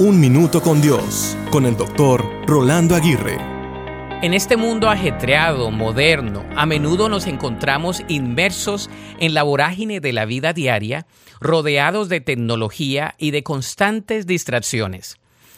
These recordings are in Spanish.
Un Minuto con Dios, con el doctor Rolando Aguirre. En este mundo ajetreado, moderno, a menudo nos encontramos inmersos en la vorágine de la vida diaria, rodeados de tecnología y de constantes distracciones.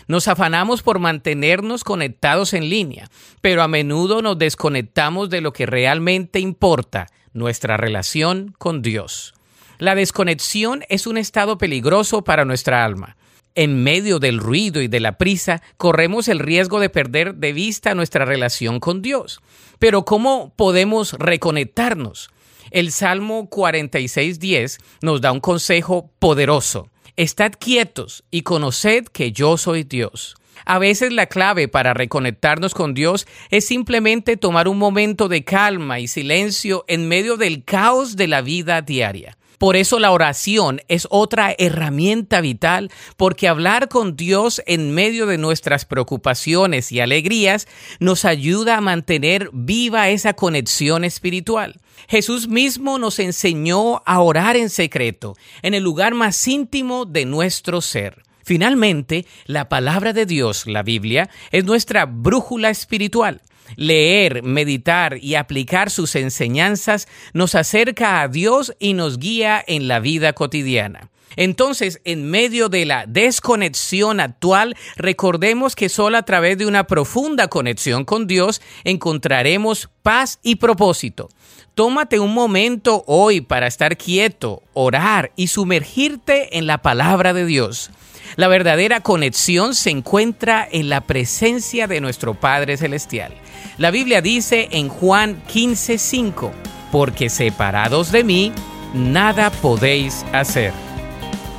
Nos afanamos por mantenernos conectados en línea, pero a menudo nos desconectamos de lo que realmente importa, nuestra relación con Dios. La desconexión es un estado peligroso para nuestra alma en medio del ruido y de la prisa, corremos el riesgo de perder de vista nuestra relación con Dios. Pero ¿cómo podemos reconectarnos? El Salmo 46.10 nos da un consejo poderoso. Estad quietos y conoced que yo soy Dios. A veces la clave para reconectarnos con Dios es simplemente tomar un momento de calma y silencio en medio del caos de la vida diaria. Por eso la oración es otra herramienta vital, porque hablar con Dios en medio de nuestras preocupaciones y alegrías nos ayuda a mantener viva esa conexión espiritual. Jesús mismo nos enseñó a orar en secreto, en el lugar más íntimo de nuestro ser. Finalmente, la palabra de Dios, la Biblia, es nuestra brújula espiritual. Leer, meditar y aplicar sus enseñanzas nos acerca a Dios y nos guía en la vida cotidiana. Entonces, en medio de la desconexión actual, recordemos que solo a través de una profunda conexión con Dios encontraremos paz y propósito. Tómate un momento hoy para estar quieto, orar y sumergirte en la palabra de Dios. La verdadera conexión se encuentra en la presencia de nuestro Padre Celestial. La Biblia dice en Juan 15:5, porque separados de mí, nada podéis hacer.